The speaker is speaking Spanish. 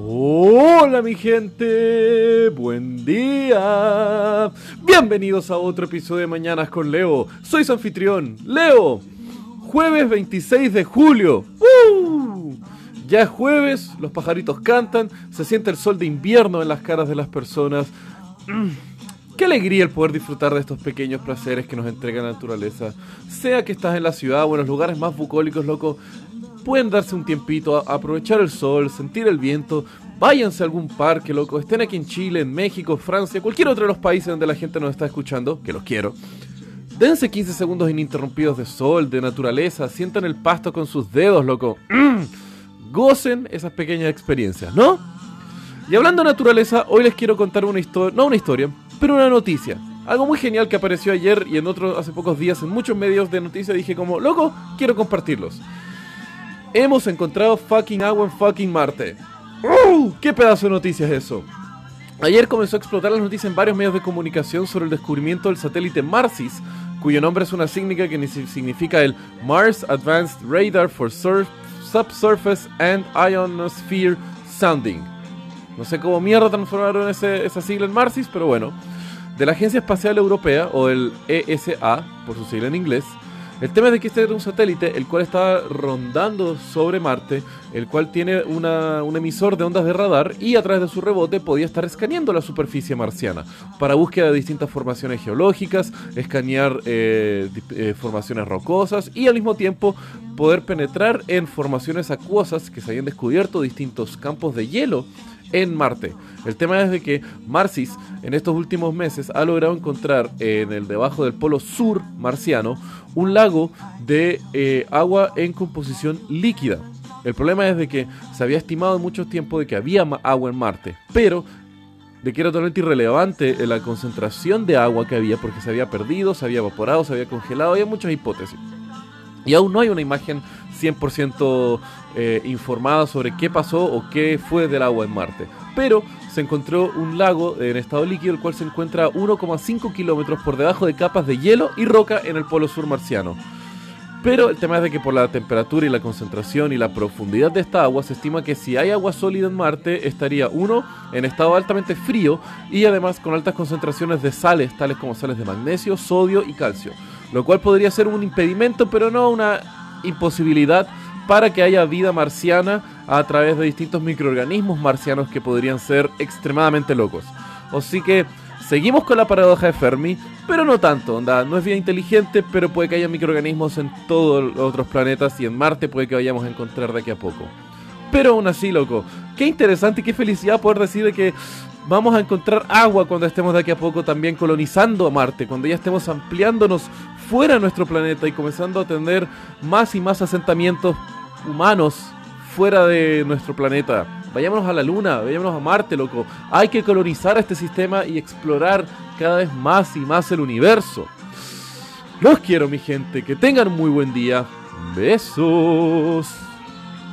Hola mi gente, buen día. Bienvenidos a otro episodio de Mañanas con Leo. Soy su anfitrión, Leo. Jueves 26 de julio. ¡Uh! Ya es jueves, los pajaritos cantan, se siente el sol de invierno en las caras de las personas. Mm, Qué alegría el poder disfrutar de estos pequeños placeres que nos entrega la naturaleza. Sea que estás en la ciudad o en los lugares más bucólicos, loco, pueden darse un tiempito, a aprovechar el sol, sentir el viento, váyanse a algún parque, loco, estén aquí en Chile, en México, Francia, cualquier otro de los países donde la gente nos está escuchando, que los quiero. Dense 15 segundos ininterrumpidos de sol, de naturaleza, sientan el pasto con sus dedos, loco. Mm. Gocen esas pequeñas experiencias, ¿no? Y hablando de naturaleza, hoy les quiero contar una historia, no una historia, pero una noticia. Algo muy genial que apareció ayer y en otros hace pocos días en muchos medios de noticias dije como, loco, quiero compartirlos. Hemos encontrado fucking agua en fucking Marte. ¡Uh! ¿Qué pedazo de noticias es eso? Ayer comenzó a explotar las noticias en varios medios de comunicación sobre el descubrimiento del satélite Marsis, cuyo nombre es una significa que ni si- significa el Mars Advanced Radar for Sur- Subsurface and Ionosphere Sounding. No sé cómo mierda transformaron esa sigla en Marsis, pero bueno. De la Agencia Espacial Europea, o el ESA, por su sigla en inglés. El tema es de que este era un satélite el cual estaba rondando sobre Marte, el cual tiene una- un emisor de ondas de radar y a través de su rebote podía estar escaneando la superficie marciana para búsqueda de distintas formaciones geológicas, escanear eh, eh, formaciones rocosas y al mismo tiempo poder penetrar en formaciones acuosas que se habían descubierto distintos campos de hielo en Marte. El tema es de que Marsis en estos últimos meses ha logrado encontrar en el debajo del polo sur marciano un lago de eh, agua en composición líquida. El problema es de que se había estimado en mucho tiempo de que había agua en Marte, pero de que era totalmente irrelevante eh, la concentración de agua que había porque se había perdido, se había evaporado, se había congelado, había muchas hipótesis. Y aún no hay una imagen 100% eh, informada sobre qué pasó o qué fue del agua en Marte. Pero se encontró un lago en estado líquido, el cual se encuentra a 1,5 kilómetros por debajo de capas de hielo y roca en el polo sur marciano. Pero el tema es de que por la temperatura y la concentración y la profundidad de esta agua se estima que si hay agua sólida en Marte estaría uno en estado altamente frío y además con altas concentraciones de sales tales como sales de magnesio, sodio y calcio, lo cual podría ser un impedimento pero no una imposibilidad para que haya vida marciana a través de distintos microorganismos marcianos que podrían ser extremadamente locos. Así que seguimos con la paradoja de Fermi, pero no tanto, onda, no es vida inteligente, pero puede que haya microorganismos en todos los otros planetas y en Marte puede que vayamos a encontrar de aquí a poco. Pero aún así, loco, qué interesante y qué felicidad poder decir de que vamos a encontrar agua cuando estemos de aquí a poco también colonizando a Marte, cuando ya estemos ampliándonos fuera de nuestro planeta y comenzando a tener más y más asentamientos humanos fuera de nuestro planeta. Vayámonos a la Luna, vayámonos a Marte, loco. Hay que colonizar este sistema y explorar cada vez más y más el universo. Los quiero, mi gente. Que tengan un muy buen día. Besos.